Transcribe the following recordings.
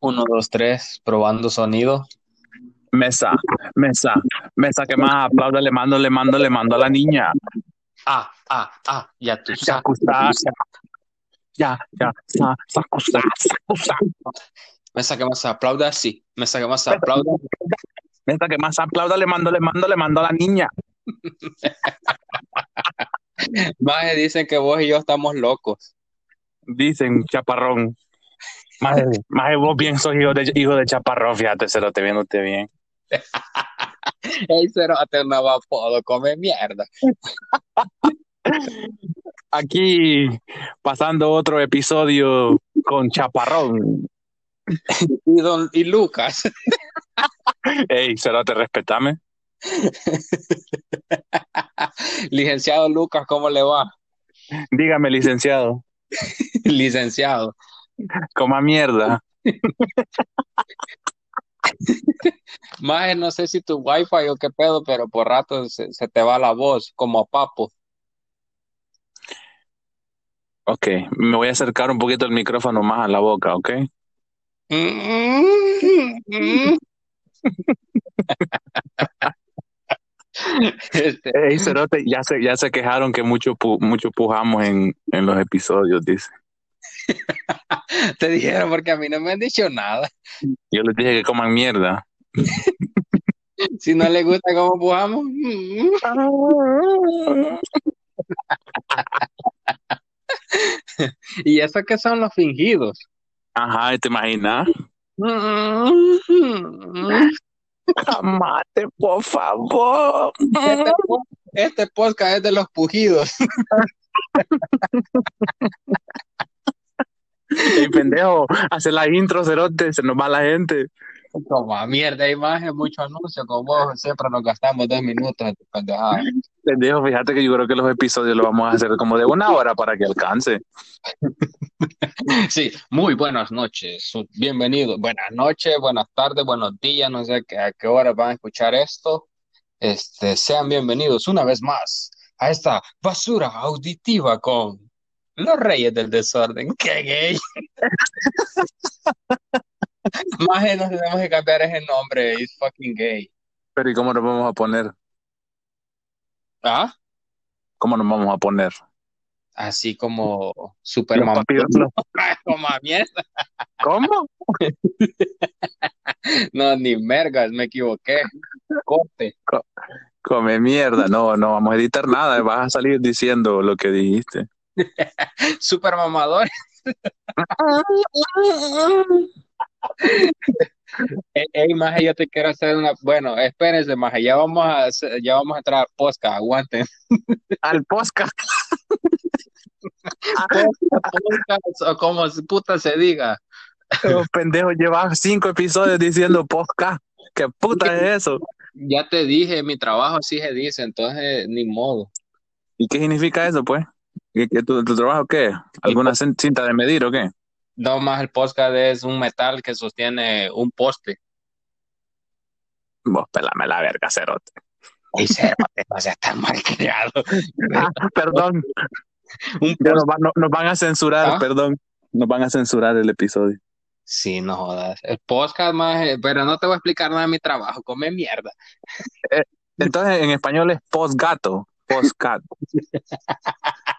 Uno, dos, tres, probando sonido. Mesa, mesa, mesa que más aplauda, le mando, le mando, le mando a la niña. Ah, ah, ah, ya tú Ya, ya, ya, sa, sacusa, sacusa. Mesa que más aplauda, sí. Mesa que más aplauda. Mesa que más aplauda, le mando, le mando, le mando a la niña. Más dicen que vos y yo estamos locos. Dicen, chaparrón. Más, más vos bien sos hijo de, hijo de chaparrón, fíjate, se lo te viendo usted bien. Ey, cerote, no va apodo, come mierda. Aquí pasando otro episodio con chaparrón. Y, don, y Lucas. Ey, te respetame. Licenciado Lucas, ¿cómo le va? Dígame, licenciado. Licenciado. Coma mierda. Más no sé si tu wifi o qué pedo, pero por rato se, se te va la voz, como a papo. Ok, me voy a acercar un poquito el micrófono más a la boca, ¿ok? Este... Hey, Cerote, ya se, ya se quejaron que mucho, pu mucho pujamos en, en los episodios, dice. Te dijeron porque a mí no me han dicho nada. Yo les dije que coman mierda. si no les gusta cómo pujamos. ¿Y eso qué son los fingidos? Ajá, ¿te imaginas? Amate, por favor. Este, este, podcast es de los pujidos. El pendejo, hace la intro, cerote, se nos va la gente. Como mierda, imagen, mucho anuncio, como vos siempre nos gastamos dos minutos en pendejada. Pendejo, fíjate que yo creo que los episodios los vamos a hacer como de una hora para que alcance. Sí, muy buenas noches, bienvenidos, buenas noches, buenas tardes, buenos días, no sé a qué hora van a escuchar esto. Este, sean bienvenidos una vez más a esta basura auditiva con los reyes del desorden. ¡Qué gay! Más nos tenemos que cambiar ese nombre, es fucking gay. Pero ¿y cómo nos vamos a poner? ¿Ah? ¿Cómo nos vamos a poner? Así como Superman. como a mierda. ¿Cómo? no, ni mergas, me equivoqué. Corte. come mierda, no, no vamos a editar nada, vas a salir diciendo lo que dijiste. Super mamador. Ey, maje, yo te quiero hacer una. Bueno, espérense, maje, ya vamos a, ya vamos a entrar al podcast, aguanten. Al podcast. o como puta se diga. Los pendejos llevan cinco episodios diciendo podcast. ¿Qué puta es eso? Ya te dije, mi trabajo así se dice, entonces ni modo. ¿Y qué significa eso, pues? ¿Que, tu, trabajo qué? ¿Alguna cinta de medir o qué? No, más el podcast es un metal que sostiene un poste. Vos pelame la verga, cerote. Y cerote, no seas tan mal criado. Ah, perdón. nos, van a censurar, ¿Ah? perdón. Nos van a censurar el episodio. Sí, no jodas. El podcast más, eh, pero no te voy a explicar nada de mi trabajo, come mierda. Eh, entonces en español es postgato, postgato.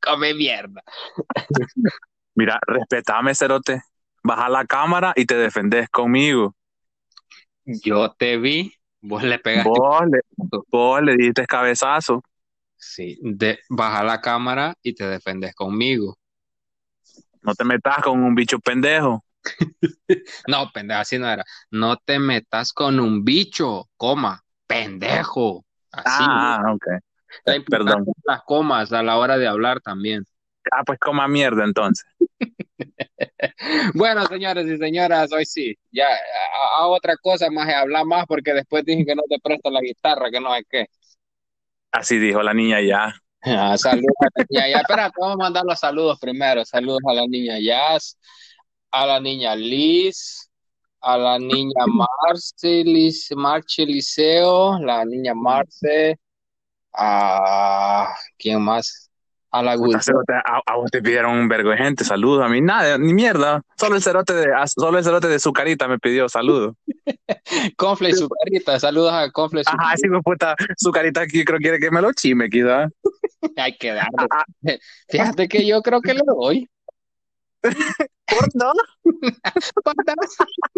come mierda. Mira, respetame, Cerote. Baja la cámara y te defendés conmigo. Yo te vi, vos le pegaste. Vos le, vos le diste cabezazo. Sí, de, baja la cámara y te defendes conmigo. No te metas con un bicho pendejo. no, pendejo, así no era. No te metas con un bicho, coma, pendejo. Así. Ah, ok. Perdón. Las comas a la hora de hablar también. Ah, pues coma mierda entonces. bueno, señores y señoras, hoy sí, ya a, otra cosa más, hablar más porque después dije que no te presto la guitarra, que no hay qué. Así dijo la niña ya. Ah, saludos a la niña ya. Espera, vamos a mandar los saludos primero. Saludos a la niña Jazz, a la niña Liz, a la niña Marce, Liz, Marche Liceo, la niña Marce, a quién más, A la cerote, a, a vos te pidieron un vergo de gente, saludos a mí, nada, ni mierda. Solo el cerote de, a- solo el cerote de su carita me pidió saludos. Confle y su carita. Saludos a Confle su Ajá, sí, pues, puta, su carita aquí creo que quiere que me lo chime, quizá. Hay que darle. Ah, Fíjate que yo creo que le doy. ¿Por no?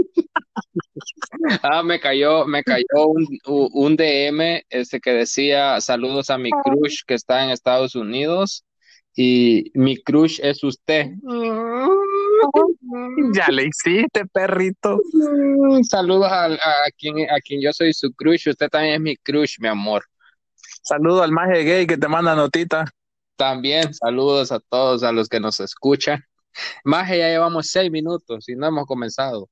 Ah, me cayó, me cayó un, un DM este que decía saludos a mi crush que está en Estados Unidos y mi crush es usted. Ya le hiciste, perrito. Saludos a, a quien, a quien yo soy su crush, usted también es mi crush, mi amor. Saludo al maje gay que te manda notita. También saludos a todos a los que nos escuchan. Más ya llevamos seis minutos y no hemos comenzado.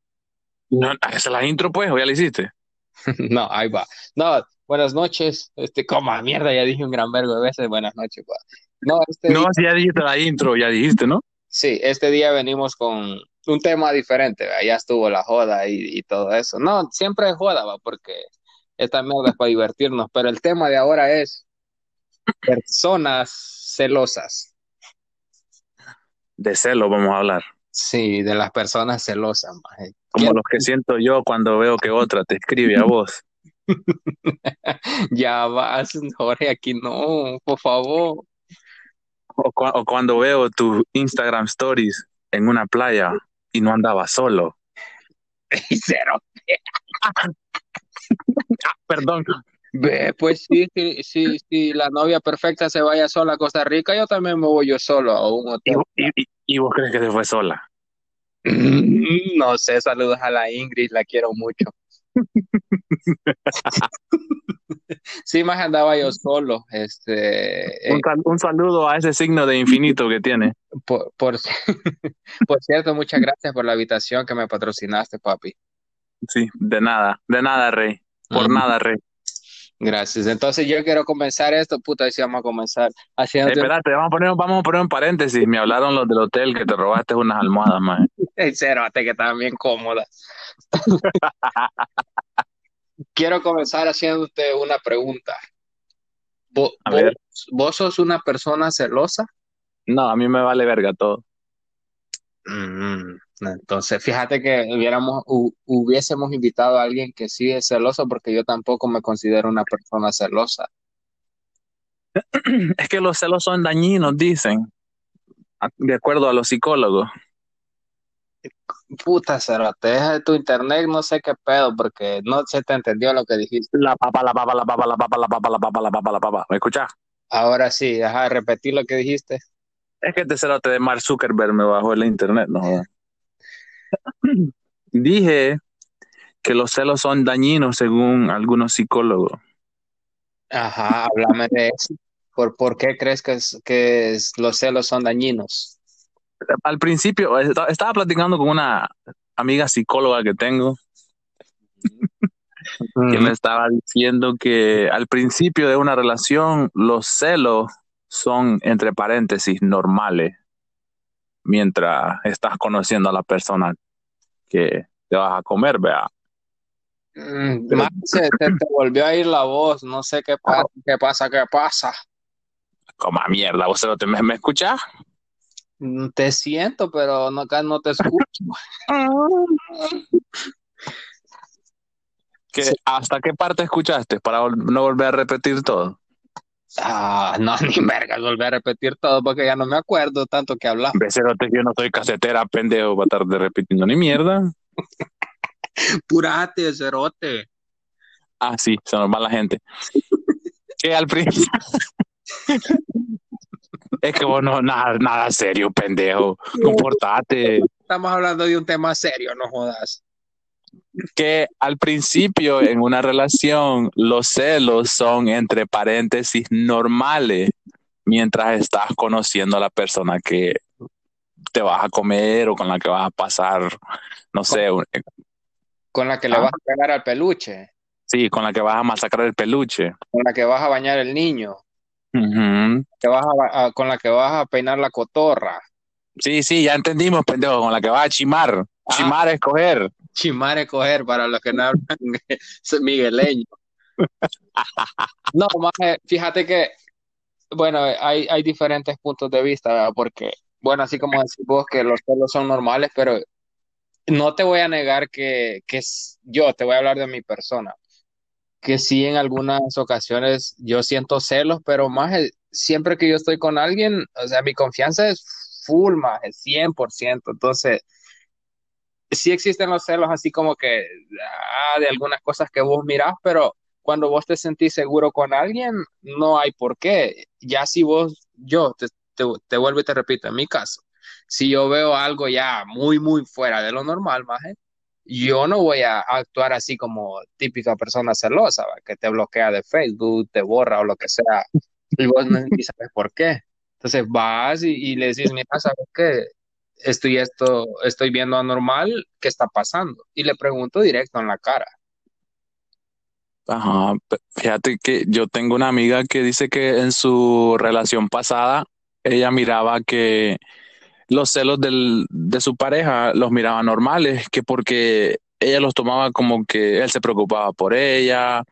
No, esa es la intro, pues, o ya la hiciste. No, ahí va. No, buenas noches. Este, coma mierda, ya dije un gran vergo de veces. Buenas noches, va. No, este No, día, ya dijiste la intro, ya dijiste, ¿no? sí, este día venimos con un tema diferente, ¿va? Ya estuvo la joda y, y todo eso. No, siempre es joda, va, porque esta mierda es para divertirnos, pero el tema de ahora es personas celosas. De celo vamos a hablar. Sí, de las personas celosas, maje. Como los que siento yo cuando veo que otra te escribe a vos. Ya vas, Jorge, aquí no, por favor. O, o cuando veo tus Instagram stories en una playa y no andaba solo. Cero. Perdón. Pues sí, sí, sí, sí, la novia perfecta se vaya sola a Costa Rica, yo también me voy yo solo a un ¿Y, hotel. y- y- y vos crees que se fue sola? No sé, saludos a la Ingrid, la quiero mucho. Sí, más andaba yo solo, este, Un, eh, sal- un saludo a ese signo de infinito que tiene. por, por, por cierto, muchas gracias por la habitación que me patrocinaste, papi. Sí, de nada, de nada, Rey. Por Mm, nada, Rey. Gracias. Entonces yo quiero comenzar esto, puta, y si vamos a comenzar Eh, haciendo espérate, vamos a, poner, vamos a poner un paréntesis. Me hablaron los del hotel que te robaste unas almohadas, man. Hasta que estaban bien cómodas. Quiero comenzar haciéndote una pregunta. ¿Vo- A ¿Vos, ver. vos sos una persona celosa? No, a mí me vale verga todo. Mm, entonces, fíjate que hubiéramos, hu- hubiésemos invitado a alguien que sí es celoso, porque yo tampoco me considero una persona celosa. Es que los celos son dañinos, dicen. De acuerdo a los psicólogos. Puta, cerote, deja de tu internet, no sé qué pedo, porque no se te entendió lo que dijiste. La papa, la papa, la papa, la papa, la papa, la papa, la papa, la papa. ¿Me escuchás? Ahora sí, deja de repetir lo que dijiste. Es que este cerote de Mark Zuckerberg me bajó el internet, no jodas. Dije que los celos son dañinos según algunos psicólogos. Ajá, háblame de eso. ¿Por, por qué crees que, es- que es- los celos son dañinos? Al principio, esta- estaba platicando con una amiga psicóloga que tengo que me estaba diciendo que al principio de una relación los celos son entre paréntesis normales mientras estás conociendo a la persona que te vas a comer, vea. Mm, Pero- se te, te volvió a ir la voz, no sé qué pasa, qué pasa, qué pasa. Como a mierda, vos cerote, me, me escuchás? Mm, Te siento, pero no, acá no te escucho. ¿Qué- Sí. ¿Hasta qué parte escuchaste para no volver a repetir todo? Ah, no, ni verga, volví a repetir todo porque ya no me acuerdo tanto que hablamos. Becerote, yo no soy casetera, pendejo, va a estar de repitiendo ni mierda. Purate, cerote. Ah, sí, se nos va la gente. que al principio. es que vos no, nada, nada serio, pendejo. Comportate. Estamos hablando de un tema serio, no jodas. Que al principio en una relación los celos son entre paréntesis normales mientras estás conociendo a la persona que te vas a comer o con la que vas a pasar, no sé, un- Con la que le Ah. vas a pegar al peluche, sí, con la que vas a masacrar el peluche. con la que vas a bañar el niño, Ujú. que vas a ba- a- con la que vas a peinar la cotorra. Sí, sí, ya entendimos, pendejo, con la que vas a chimar. Ah. Chimar es coger. Chimare coger para los que no hablan migueleño. No, maje, fíjate que bueno, hay, hay diferentes puntos de vista. Porque, bueno, así como decís vos que los celos son normales, pero no te voy a negar que, que yo te voy a hablar de mi persona, que sí en algunas ocasiones yo siento celos, pero más el- siempre que yo estoy con alguien, o sea, mi confianza es full, más, es 100%. Entonces, sí existen los celos así como que ah, de algunas cosas que vos mirás, pero cuando vos te sentís seguro con alguien, no hay por qué. Ya si vos, yo te, vuelvo y te repito, en mi caso, si yo veo algo ya muy, muy fuera de lo normal, maje, yo no voy a actuar así como típica persona celosa, ¿va? que te bloquea de Facebook, te borra o lo que sea, y vos no sabes por qué. Entonces vas y, y le decís, mira, ¿sabes qué? Estoy esto, estoy viendo anormal, ¿qué está pasando? Y le pregunto directo en la cara. Ajá, fíjate que yo tengo una amiga que dice que en su relación pasada ella miraba que los celos del, de su pareja los miraba normales, que porque ella los tomaba como que él se preocupaba por ella,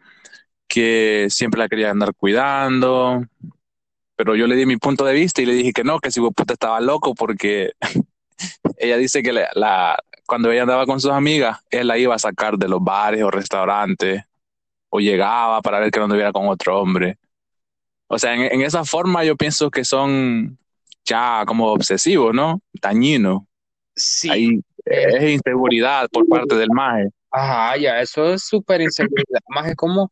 que siempre la quería andar cuidando, pero yo le di mi punto de vista y le dije que no, que si vos puta estaba loco porque ella dice que la, la- cuando ella andaba con sus amigas, él la iba a sacar de los bares o restaurantes o llegaba para ver que no anduviera con otro hombre. O sea, en, en esa forma yo pienso que son ya como obsesivos, ¿no? Dañinos. Sí, Ahí eh, es inseguridad por parte del maje. ajá, ya, eso es súper inseguridad. Más es como,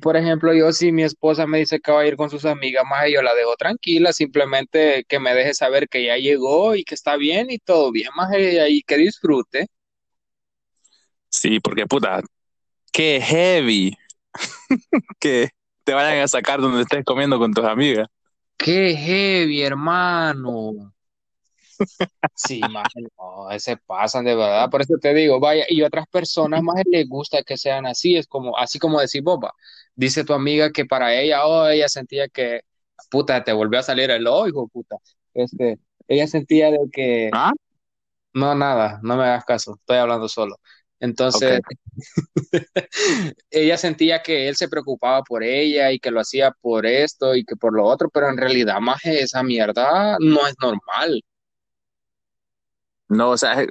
por ejemplo, yo si mi esposa me dice que va a ir con sus amigas, más yo la dejo tranquila, simplemente que me deje saber que ya llegó y que está bien y todo bien, más ahí que disfrute. Sí, porque puta, qué heavy que te vayan a sacar donde estés comiendo con tus amigas. Qué heavy, hermano. Sí, más no, se pasan de verdad. Por eso te digo, vaya, y otras personas más les gusta que sean así, es como, así como decir boba. Dice tu amiga que para ella, oh, ella sentía que, puta, te volvió a salir el ojo, hijo puta. Este, ella sentía de que, ¿Ah? no, nada, no me hagas caso, estoy hablando solo. Entonces, ella sentía que él se preocupaba por ella y que lo hacía por esto y que por lo otro, pero en realidad, más esa mierda no es normal. No, o sea,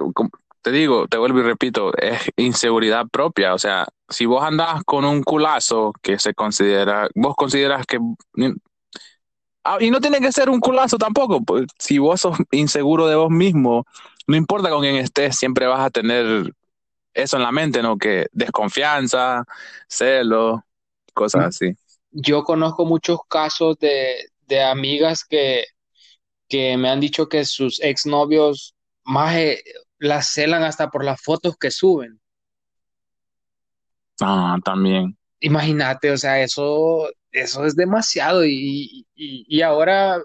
te digo, te vuelvo y repito, es inseguridad propia. O sea, si vos andás con un culazo que se considera, vos consideras que... Ah, y no tiene que ser un culazo tampoco, pues si vos sos inseguro de vos mismo, no importa con quién estés, siempre vas a tener eso en la mente, ¿no? Que desconfianza, celos, cosas así. Yo conozco muchos casos de, de amigas que, que me han dicho que sus exnovios más eh, las celan hasta por las fotos que suben. Ah, también. Imagínate, o sea, eso, eso es demasiado. Y, y, y ahora,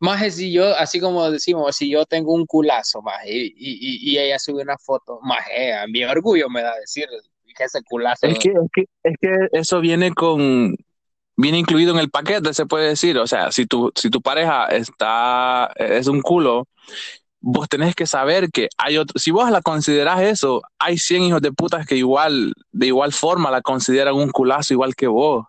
más si yo, así como decimos, si yo tengo un culazo, más y, y, y ella sube una foto, más a mi orgullo me da decir que ese Es culazo. que, es que, es que eso viene con, viene incluido en el paquete, se puede decir. O sea, si tu, si tu pareja está, es un culo, vos tenés que saber que hay otro, si vos la considerás eso, hay 100 hijos de putas que igual, de igual forma la consideran un culazo igual que vos.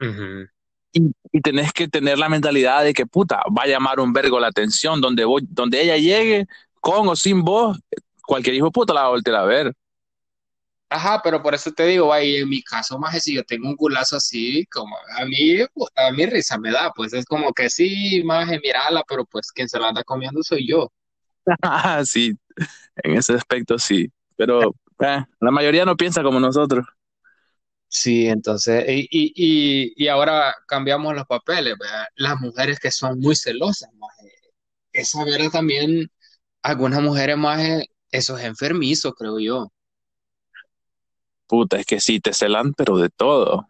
Ujú. Y, y tenés que tener la mentalidad de que puta, va a llamar un vergo la atención, donde, vos, donde ella llegue, con o sin vos, cualquier hijo de puta la va a voltear a ver. Ajá, pero por eso te digo, ay, en mi caso, más si yo tengo un culazo así, como a mí, puta, a mí risa me da, pues es como que sí, más mirala, pero pues quien se la anda comiendo soy yo. Ah, sí, en ese aspecto sí, pero eh, la mayoría no piensa como nosotros. Sí, entonces, y, y, y, y ahora cambiamos los papeles, ¿verdad? Las mujeres que son muy celosas, maje. Esa verdad también, algunas mujeres más, eso es enfermizo, creo yo. Puta, es que sí, te celan, pero de todo.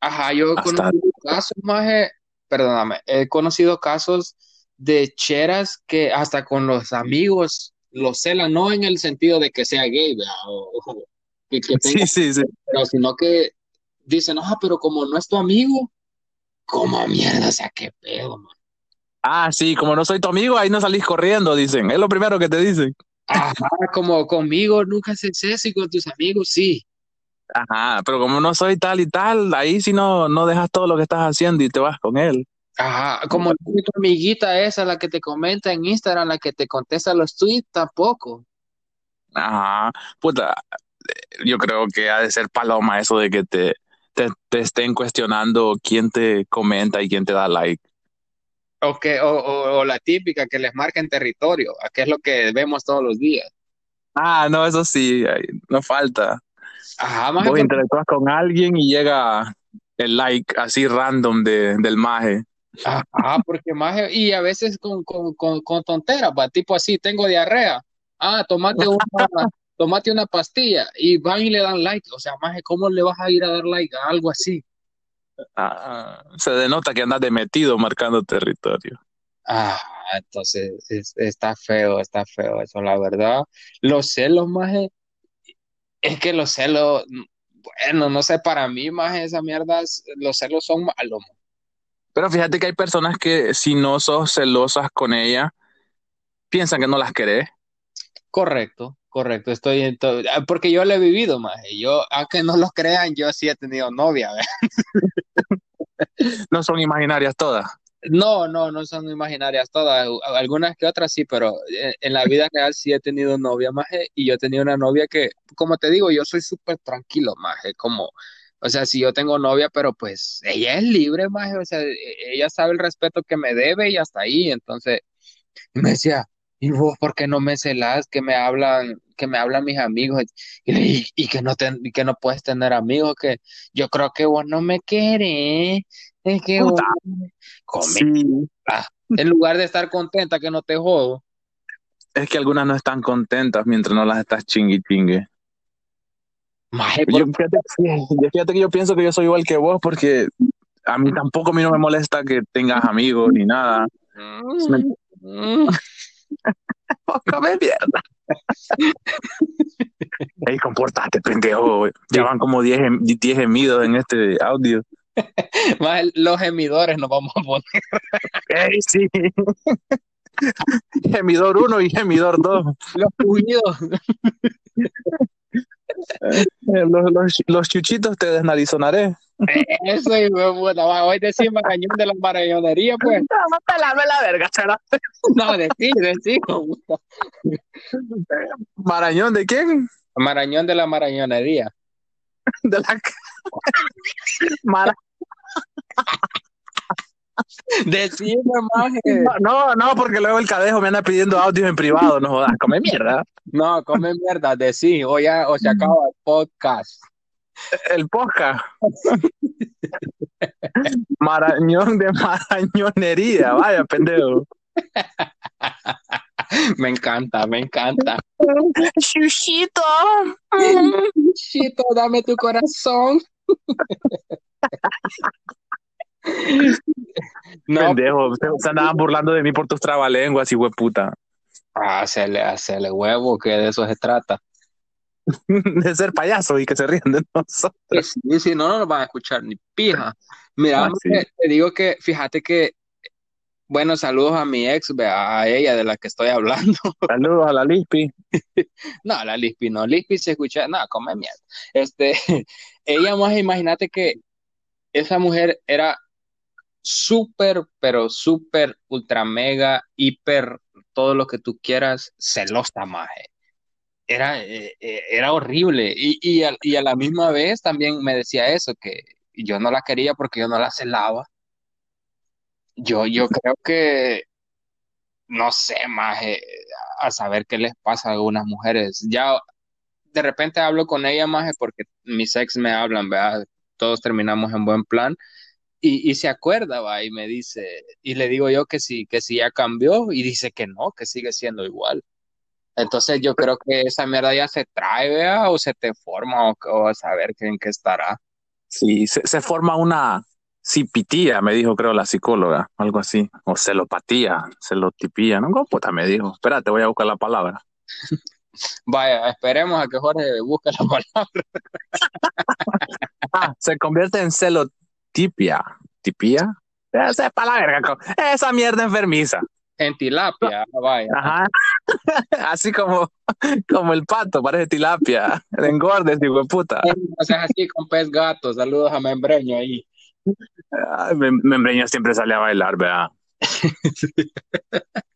Ajá, yo he Hasta, conocido casos, maje, perdóname, he conocido casos de cheras que hasta con los amigos los celan, no en el sentido de que sea gay. O, o que, que tenga, sí, sí, sí. pero sino que dicen, ah, pero como no es tu amigo, como mierda, o sea, qué pedo, man. Ah, sí, como no soy tu amigo, ahí no salís corriendo, dicen. Es lo primero que te dicen. Ajá, como conmigo nunca haces eso y con tus amigos sí. Ajá, pero como no soy tal y tal, ahí si no, no dejas todo lo que estás haciendo y te vas con él. Ajá, como tu amiguita esa, la que te comenta en Instagram, la que te contesta los tweets, tampoco. Ajá, puta, yo creo que ha de ser paloma eso de que te, te, te estén cuestionando quién te comenta y quién te da like. O, que, o, o, o la típica que les marca en territorio, que es lo que vemos todos los días. Ah, no, eso sí, no falta. Ajá, Vos maje, interactúas con alguien y llega el like así random de, del maje. Ajá, porque más, y a veces con, con, con, con tonteras, va, tipo así, tengo diarrea. Ah, tomate una, tomate una pastilla y van y le dan like. O sea, más, ¿cómo le vas a ir a dar like a algo así? Ah, se denota que andas de metido marcando territorio. Ah, entonces es- está feo, está feo eso, la verdad. Los celos, más, es que los celos, bueno, no sé, para mí, más esa mierda, es- los celos son malos. Pero fíjate que hay personas que si no sos celosas con ella, piensan que no las querés. Correcto, correcto, estoy en ah, porque yo lo he vivido más, yo, aunque no lo crean, yo sí he tenido novia. No son imaginarias todas. No, no, no son imaginarias todas, algunas que otras sí, pero en, en la vida real sí he tenido novia más, y yo he tenido una novia que, como te digo, yo soy súper tranquilo más, como, o sea, si yo tengo novia, pero pues ella es libre más, o sea, e- ella sabe el respeto que me debe y hasta ahí, entonces me decía, ¿y vos por qué no me celás que me hablan, que me hablan mis amigos? Y, que no ten- y que no puedes tener amigos, que yo creo que vos no me querés, es que vos Puta, come, sí. ah, en lugar de estar contenta que no te jodo. Es que algunas no están contentas mientras no las estás chingui chingue. Maje, Yo, fíjate, fíjate que yo pienso que yo soy igual que vos porque a mí tampoco a mí no me molesta que tengas amigos ni nada. Me- Mm, mm. Come mierda. Ey, comportate, pendejo. Ya van como 10 gem- 10 gemidos en este audio. Maje, los gemidores nos vamos a poner. Ey, sí. Gemidor 1 y gemidor 2. Los pujidos. Los, los, los chuchitos te desnarizonaré. Eso, y puta, va, hoy decir marañón de la marañonería, pues. No, pelarme la verga, será. No, decir, decir. ¿Marañón de quién? Marañón de la marañonería. De la... Mara- Decime, maje. No, no, porque luego el cadejo me anda pidiendo audios en privado, no jodas, come mierda. No, come mierda, decí. O ya, o se acaba el podcast. El podcast. Marañón de marañonería, vaya pendejo. Me encanta, me encanta. Chuchito. Chito, dame tu corazón. No, Pendejo, se, se andaban burlando de mí por tus trabalenguas y puta. hacele, hacele huevo, que de eso se trata. De ser payaso y que se ríen de nosotros. Que sí, si no, no nos van a escuchar ni pija. Mira, Ah, sí. te digo que, fíjate que, bueno, saludos a mi ex, a ella de la que estoy hablando. Saludos a la Lispi. No, la Lispi no, Lispi se escucha, no, come mierda. Este, ella más, imagínate que esa mujer era súper, pero súper, ultra, mega, hiper, todo lo que tú quieras, celosa, maje. Era, eh, eh, era horrible. Y, y, a, y a la misma vez también me decía eso, que yo no la quería porque yo no la celaba. Yo, yo creo que, no sé, maje, a saber qué les pasa a algunas mujeres. Ya de repente hablo con ella, maje, porque mis ex me hablan, ¿verdad? Todos terminamos en buen plan. Y, y se acuerda, va, y me dice, y le digo yo que sí, que sí ya cambió, y dice que no, que sigue siendo igual. Entonces yo creo que esa mierda ya se trae, vea, o se te forma, o, o a saber en qué estará. Sí, se, se forma una cipitía, me dijo, creo, la psicóloga, algo así. O celopatía, celotipía, ¿no? ¿Cómo puta me dijo? Espérate, voy a buscar la palabra. Vaya, esperemos a que Jorge busque la palabra. Ah, se convierte en celotipia. ¿Tipía? Esa es para la verga. co- Esa mierda enfermiza. En tilapia, vaya. Ajá. Así como, como el pato, parece tilapia. Engordes, digo, puta. O sea, así con pez gato. Saludos a Membreño ahí. Ay, Membreño siempre sale a bailar, vea.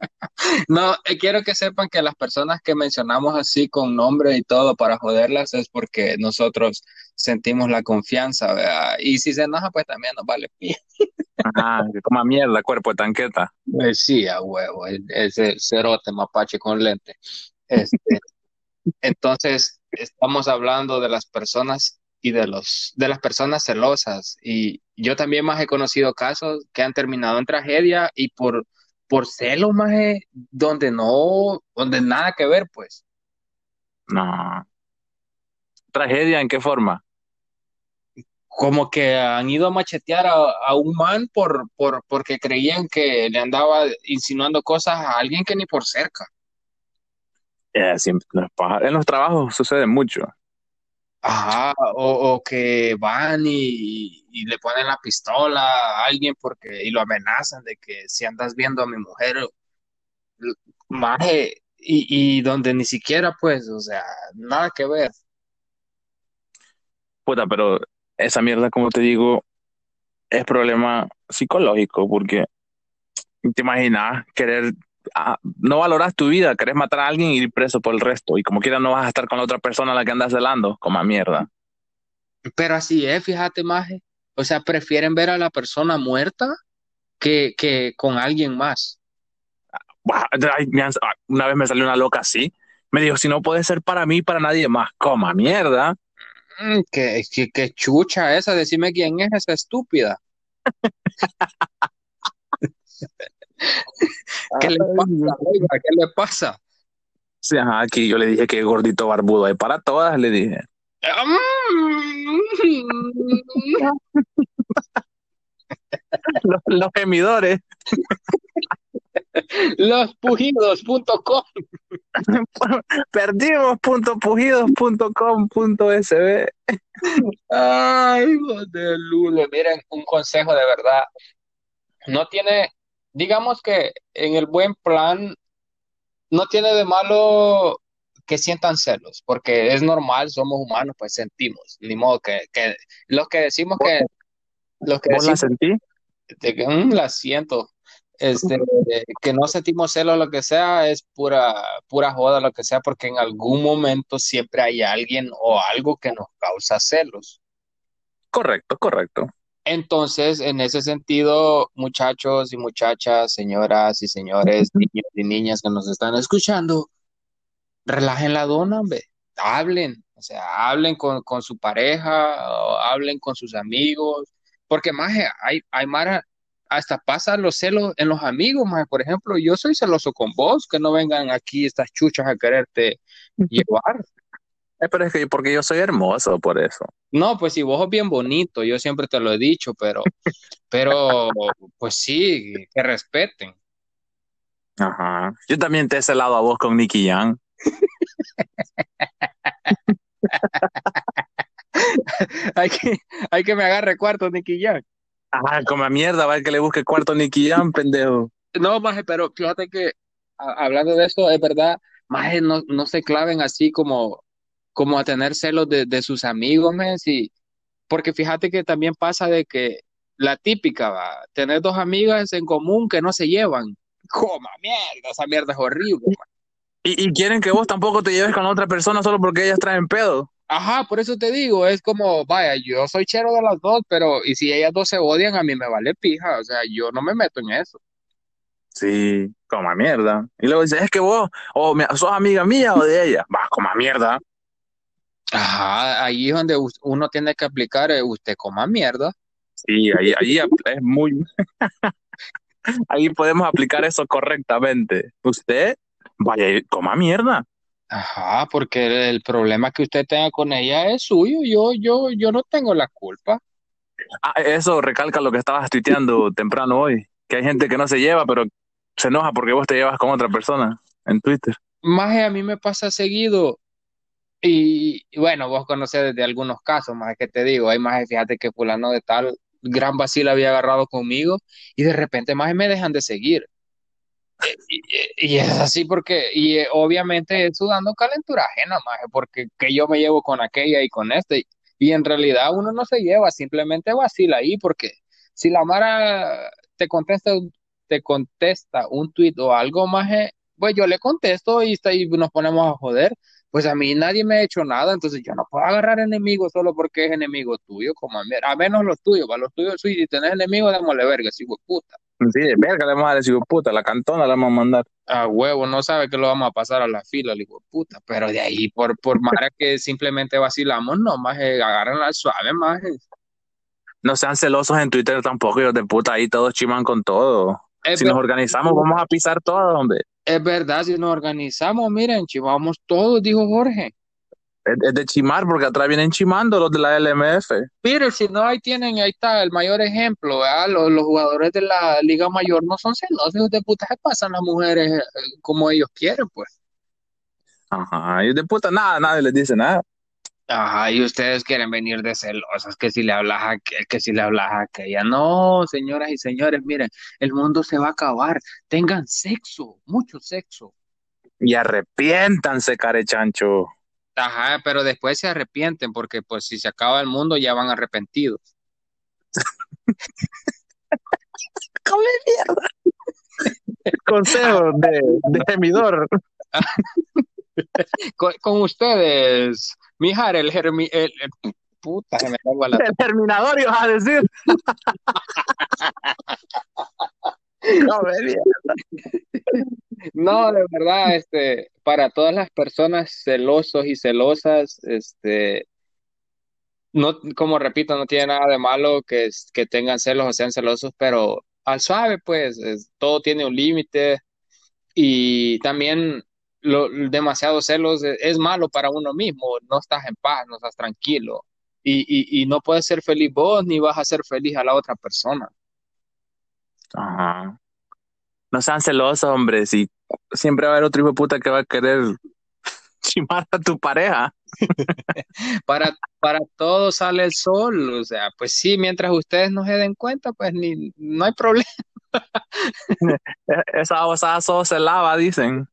No, eh, quiero que sepan que las personas que mencionamos así con nombre y todo para joderlas es porque nosotros sentimos la confianza, ¿verdad? Y si se enoja, pues también nos vale. Ajá, que coma mierda, cuerpo de tanqueta. Pues sí, a huevo, ese cerote mapache con lente. Este, entonces, estamos hablando de las personas y de los, de las personas celosas. Y yo también más he conocido casos que han terminado en tragedia y por, por celos, más donde no, donde nada que ver, pues. No. ¿Tragedia en qué forma? Como que han ido a machetear a, a un man por, por, porque creían que le andaba insinuando cosas a alguien que ni por cerca. Eh, siempre, en los trabajos sucede mucho. Ajá, o, o que van y, y le ponen la pistola a alguien porque y lo amenazan de que si andas viendo a mi mujer, maje, y, y donde ni siquiera pues, o sea, nada que ver. Puta, pero esa mierda, como te digo, es problema psicológico, porque te imaginas querer, ah, no valoras tu vida, querés matar a alguien y ir preso por el resto, y como quiera no vas a estar con la otra persona a la que andas celando, como a mierda. Pero así es, fíjate, maje. O sea, prefieren ver a la persona muerta que, que con alguien más. Una vez me salió una loca así, me dijo, si no puede ser para mí, para nadie más, coma mierda. Qué, qué, qué chucha esa, decime quién es esa estúpida. ¿Qué le pasa, oiga? ¿Qué le pasa? Sí, ajá, aquí yo le dije que gordito barbudo hay para todas, le dije. Los, los gemidores. Lospujidos.com Perdimos.pujidos.com.sb. Ay, de Lule. Miren, un consejo de verdad. No tiene, digamos que en el buen plan, no tiene de malo que sientan celos, porque es normal, somos humanos, pues sentimos. Ni modo que, que los que decimos que, los que ¿Vos la decimos sentí? de que "Mm, la siento, este, que no sentimos celos, lo que sea, es pura, pura joda, lo que sea, porque en algún momento siempre hay alguien o algo que nos causa celos. Correcto, correcto. Entonces, en ese sentido, muchachos y muchachas, señoras y señores, niños y niñas que nos están escuchando, relajen la dona, hombre, hablen, o sea, hablen con, con su pareja, o hablen con sus amigos, porque más hay, hay mara, hasta pasa los celos en los amigos, más por ejemplo, yo soy celoso con vos, que no vengan aquí estas chuchas a quererte llevar. Eh, pero es que porque yo soy hermoso, por eso. No, pues si vos sos bien bonito, yo siempre te lo he dicho, pero, pero, pues sí, que respeten. Ajá. Yo también te he celado a vos con Nicky Jam. Hay que, hay que me agarre cuarto, Nicky Jam. Ajá, como a mierda, va a que le busque cuarto a Nicky Jam, pendejo. No, maje, pero fíjate que a- hablando de eso, es verdad, maje, no, no se claven así como, como a tener celos de, de sus amigos, men, sí. Porque fíjate que también pasa de que la típica, va, tener dos amigas en común que no se llevan. Coma, mierda, esa mierda es horrible. man. Y, y quieren que vos tampoco te lleves con otra persona solo porque ellas traen pedo. Ajá, por eso te digo, es como, vaya, yo soy chero de las dos, pero y si ellas dos se odian, a mí me vale pija, o sea, yo no me meto en eso. Sí, como a mierda. Y luego dice, es que vos, o me- sos amiga mía o de ella. Va, como a mierda. Ajá, ahí es donde uno tiene que aplicar, eh, usted coma mierda. Sí, ahí, ahí es muy... ahí podemos aplicar eso correctamente. Usted, vaya, y coma mierda. Ajá, porque el, problema que usted tenga con ella es suyo, yo, yo, yo no tengo la culpa. Ah, eso recalca lo que estabas tuiteando temprano hoy. Que hay gente que no se lleva, pero se enoja porque vos te llevas con otra persona en Twitter. Más a mí me pasa seguido. Y, bueno, vos conocés de algunos casos, más que te digo, hay más, fíjate que fulano de tal gran vacil había agarrado conmigo y de repente más me dejan de seguir. Y, y es así porque, y eh, obviamente es sudando calentura ajena, maje, porque que yo me llevo con aquella y con este, y en realidad uno no se lleva, simplemente vacila ahí, porque si la Mara te contesta, te contesta un tweet o algo, maje, pues yo le contesto y, está, y nos ponemos a joder. Pues a mí nadie me ha hecho nada, entonces yo no puedo agarrar enemigos solo porque es enemigo tuyo, como a, mí- a menos los tuyos, va, los tuyos, sí, si tenés enemigos, démosle verga, sí, puta. Sí, verga, le vamos a decir, puta, la cantona le vamos a mandar. A huevo, no sabe que lo vamos a pasar a la fila, hijo de puta, pero de ahí por, por Mara que simplemente vacilamos, no, más agarran al suave, más No sean celosos en Twitter tampoco, hijos de puta, ahí todos chiman con todo. Es, Si nos organizamos, vamos a pisar todo, hombre. es verdad, si nos organizamos, miren, chivamos todos, dijo Jorge. Es, es de chimar, porque atrás vienen chimando los de la LMF. Mire, si no, ahí tienen, ahí está el mayor ejemplo. Los, los jugadores de la Liga Mayor no son celosos, hijos de puta, se pasan las mujeres eh, como ellos quieren, pues. Ajá, hijos de puta, nada, nadie les dice nada. Ajá, y ustedes quieren venir de celosas, que si le hablas a aquel, que si le hablas a aquella. No, señoras y señores, miren, el mundo se va a acabar. Tengan sexo, mucho sexo. Y arrepiéntanse, carechancho. Ajá, pero después se arrepienten porque pues si se acaba el mundo ya van arrepentidos. ¡Come mierda! Consejo de, de gemidor. Con, con ustedes, Mijar, el germi... El, el- puta, se me traba la... El terminador, ibas a decir. No, de verdad, este, para todas las personas celosos y celosas, este, no, como repito, no tiene nada de malo que, que tengan celos o sean celosos, pero al suave, pues, es- todo tiene un límite y también lo, demasiado celos es, es malo para uno mismo, no estás en paz, no estás tranquilo y, y, y no puedes ser feliz vos ni vas a ser feliz a la otra persona. Ajá. No sean celosos, hombre. Si siempre va a haber otro hijo de puta que va a querer chimar a tu pareja. Para, para todo sale el sol, o sea, pues sí, mientras ustedes no se den cuenta, pues ni, no hay problema. E- Esa osada solo se lava, dicen.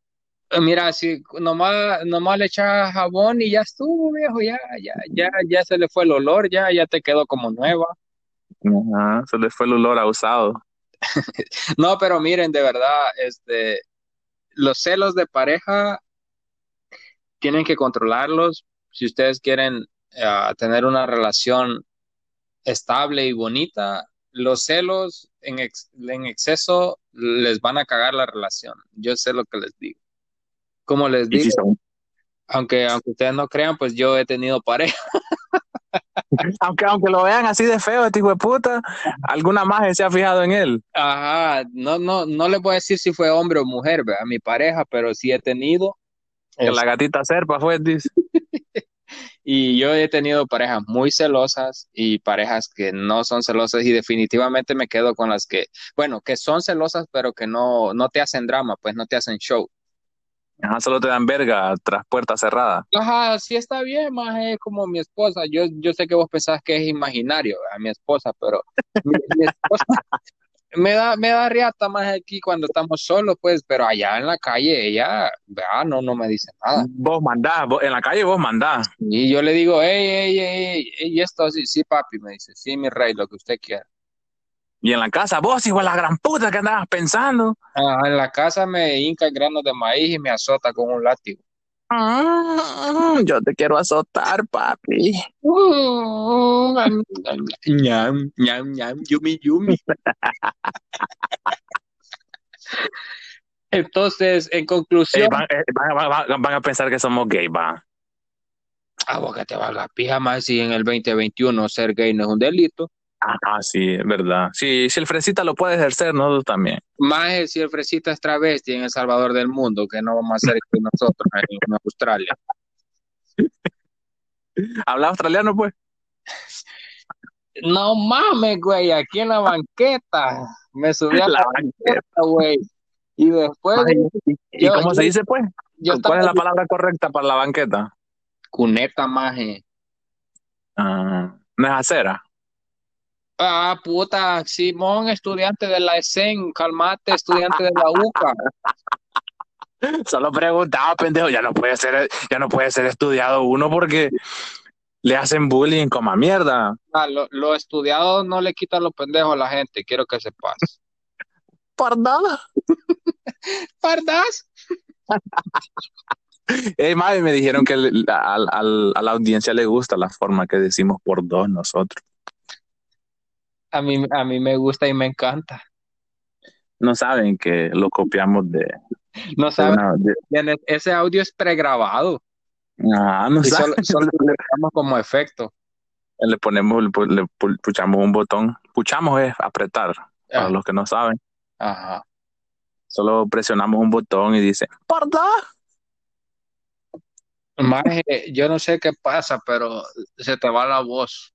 Mira, si nomás, nomás le echas jabón y ya estuvo, viejo, ya, ya, ya, ya se le fue el olor, ya, ya te quedó como nueva. Ajá, se les fue el olor a usado. No, pero miren, de verdad, este, los celos de pareja tienen que controlarlos. Si ustedes quieren eh, tener una relación estable y bonita, los celos en, ex- en exceso les van a cagar la relación. Yo sé lo que les digo. Como les si digo, son- aunque, aunque ustedes no crean, pues yo he tenido pareja. aunque, aunque lo vean así de feo, este hijo de puta, alguna más se ha fijado en él. Ajá, no, no, no les voy a decir si fue hombre o mujer, ¿verdad? Mi pareja, pero sí he tenido. Que Es- la gatita serpa fue, dice. Y yo he tenido parejas muy celosas y parejas que no son celosas y definitivamente me quedo con las que, bueno, que son celosas pero que no, no te hacen drama, pues no te hacen show. Ajá, solo te dan verga tras puerta cerrada. Ajá, sí está bien, más es como mi esposa. Yo, yo sé que vos pensás que es imaginario a mi esposa, pero mi, mi esposa me da, me da riata más aquí cuando estamos solos, pues, pero allá en la calle ella, vea, no, no me dice nada. Vos mandás, vos- en la calle vos mandás. Y yo le digo, hey, hey, hey, hey, y esto así, sí, papi, me dice, sí, mi rey, lo que usted quiera. Y en la casa, vos, hijo de la gran puta, que andabas pensando? Ah, en la casa me hinca granos de maíz y me azota con un látigo. Ah, yo te quiero azotar, papi. Uh, ñam, ñam, ñam, yumi, yumi. Entonces, en conclusión, van, eh, van- van- van- van a pensar que somos gay, va. a vos que te valga pija más si en el 2021 ser gay no es un delito. Ah, sí, es verdad. Sí, si el fresita lo puede ejercer, nosotros también. Más es si el fresita es travesti en El Salvador del mundo, que no vamos a ser que nosotros en, en Australia. ¿Habla australiano, pues? No mames, güey, aquí en la banqueta. Me subí a la La banqueta, güey. Y después, Ay, ¿Y, yo- cómo se dice, pues? yo ¿Cuál es la palabra correcta para la banqueta? cuneta, maje. Ah, no es acera. Ah, puta, Simón, estudiante de la ESEN, calmate, estudiante de la UCA. Solo preguntaba, pendejo, ya no puede ser, ya no puede ser estudiado uno porque le hacen bullying como a mierda. Ah, lo, lo estudiado no le quita los pendejos a la gente, quiero que sepas. ¿Pardada? ¿Pardas? Ey, madre, me dijeron que le- al- al- a la audiencia le gusta la forma que decimos por dos nosotros. A mí, a mí me gusta y me encanta. No saben que lo copiamos de, No de sabes, una- de- quién es- ese audio es pregrabado Ah, no y saben. solo le damos como efecto. Le ponemos, le, pu- le pu- puchamos un botón. Puchamos es apretar, para Ah, los que no saben. Ajá. Solo presionamos un botón y dice, ¿Pardá? Maje, yo no sé qué pasa, pero se te va la voz.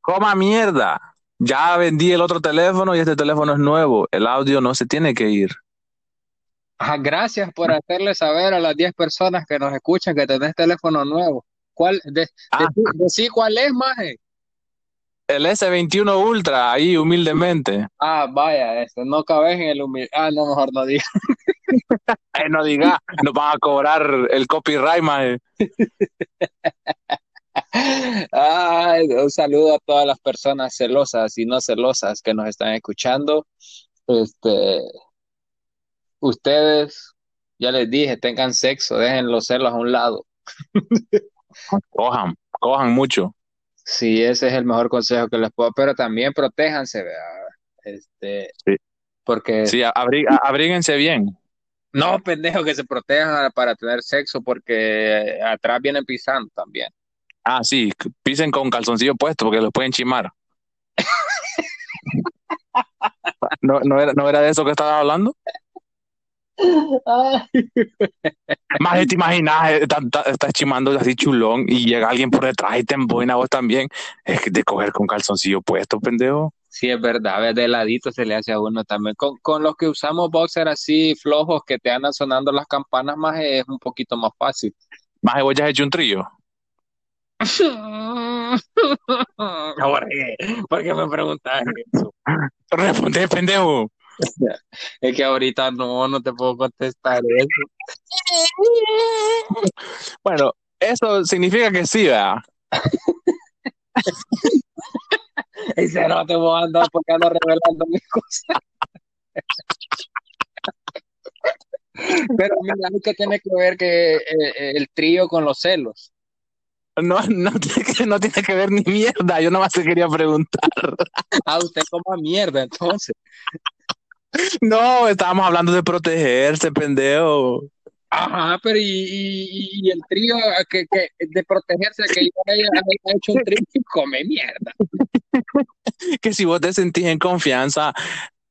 Coma mierda. Ya vendí el otro teléfono y este teléfono es nuevo. El audio no se tiene que ir. Ajá, gracias por hacerle saber a las 10 personas que nos escuchan que tenés teléfono nuevo. ¿Cuál? De, Ah. decí- decí cuál es, maje. El S21 Ultra, ahí humildemente. Ah, vaya, este, no cabes en el humil... Ah, no, mejor no diga. Ay, no diga, nos van a cobrar el copyright, maje. Ay, un saludo a todas las personas celosas y no celosas que nos están escuchando. Este, ustedes, ya les dije, tengan sexo, dejen los celos a un lado. Cojan, cojan mucho. Sí, ese es el mejor consejo que les puedo, pero también protéjanse, ¿verdad? Este, Sí. porque Sí, abrí- abríguense bien. no, pendejo, que se protejan para tener sexo, porque atrás vienen pisando también. Ah, sí, pisen con calzoncillo puesto porque los pueden chimar. ¿No, no, era, ¿No era de eso que estabas hablando? Más te imaginas, eh, ta- ta- estás chimando así chulón y llega alguien por detrás y te emboina vos también. Es que de coger con calzoncillo puesto, pendejo. Sí, es verdad, de ladito se le hace a uno también. Con, con los que usamos boxer así flojos que te andan sonando las campanas más es un poquito más fácil. Más vos ya has hecho un trío. Jorge, ¿por qué me preguntas eso? Responde, pendejo. Es que ahorita no, no te puedo contestar eso. Bueno, eso significa que sí, ¿verdad? Ese no te voy a andar porque ando revelando mis cosas. Pero mira, ¿qué tiene que ver que eh, eh, el trío con los celos? No, no, tiene que, no tiene que ver ni mierda. Yo nomás te quería preguntar. Ah, usted coma mierda, entonces. No, estábamos hablando de protegerse, pendejo. Ajá, pero y, y- y el trío que, que de protegerse que yo haya, haya hecho un trío y come mierda. Que si vos te sentís en confianza,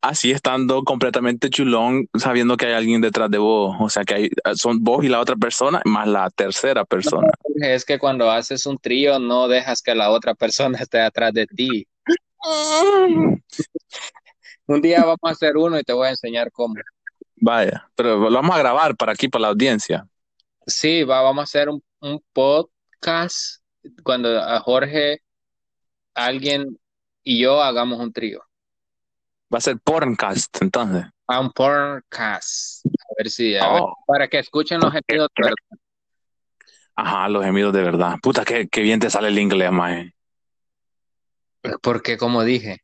así estando completamente chulón, sabiendo que hay alguien detrás de vos. O sea, que hay, son vos y la otra persona, más la tercera persona. Es que cuando haces un trío no dejas que la otra persona esté atrás de ti. Un día vamos a hacer uno y te voy a enseñar cómo. Vaya, pero lo vamos a grabar para aquí, para la audiencia. Sí, va, vamos a hacer un, un podcast cuando a Jorge, alguien y yo hagamos un trío. Va a ser porncast, entonces. A un podcast. A ver si, a ver, Oh. para que escuchen los gemidos, de verdad. Ajá, los gemidos de verdad. Puta, qué, qué bien te sale el inglés, maje. Porque como dije,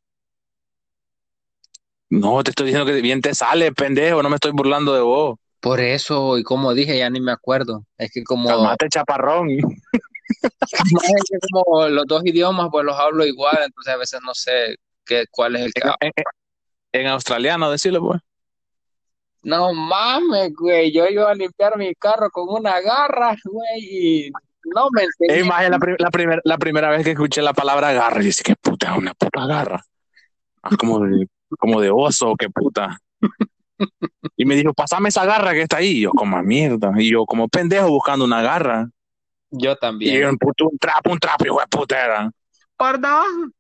No, te estoy diciendo que bien te sale, pendejo. No me estoy burlando de vos. por eso y como dije, ya ni me acuerdo. Es que como, Calmate, chaparrón. es que como los dos idiomas, pues los hablo igual, entonces a veces no sé qué, cuál es el En, en- en australiano, decirlo, pues. No mames, güey, yo iba a limpiar mi carro con una garra, güey, y no me enseñé. Ey, maje, la, pri- la, primer- la primera vez que escuché la palabra garra, yo dije, qué puta, es una puta garra. Ah, como, de, como de oso, qué puta. Y me dijo, pasame esa garra que está ahí. Y yo, como mierda. Y yo, como pendejo, buscando una garra. Yo Y también. yo, un, puto, un trapo, un trapo, hijo de puta era. Perdón.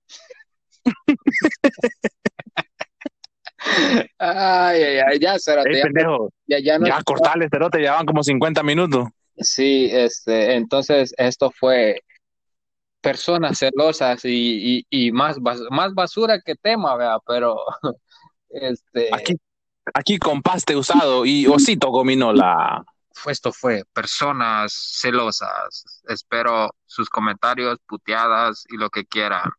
Ay, ay, ay, ya, Cerote, Ey, ya, pendejo, ya, ya no. ya cortale, cerote, ya van como 50 minutos. Sí, este, entonces esto fue personas celosas y, y, más, más basura que tema, ¿verdad? Pero este... Aquí, aquí compaste usado y osito gominola. Esto fue personas celosas. Espero sus comentarios, puteadas y lo que quieran.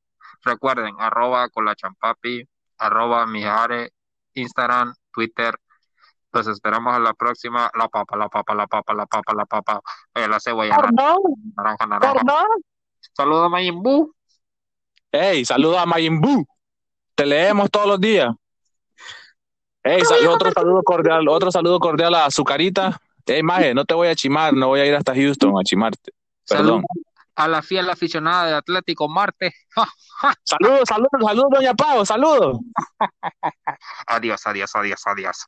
Recuerden, arroba con la champapi, arroba mijare, Instagram, Twitter. Los esperamos a la próxima. La papa, la papa, la papa, la papa, la papa. Eh, la cebolla. Naranja, naranja. Saludos a Mayimbu. Hey, saludos a Mayimbu. Te leemos todos los días. Hey, otro saludo cordial, otro saludo cordial a Azucarita. Hey, Maje, no te voy a chimar, no voy a ir hasta Houston a chimarte. Perdón. A la fiel aficionada de Atlético Marte. saludos, saludos, saludos, doña Pau, saludos. adiós, adiós, adiós, adiós.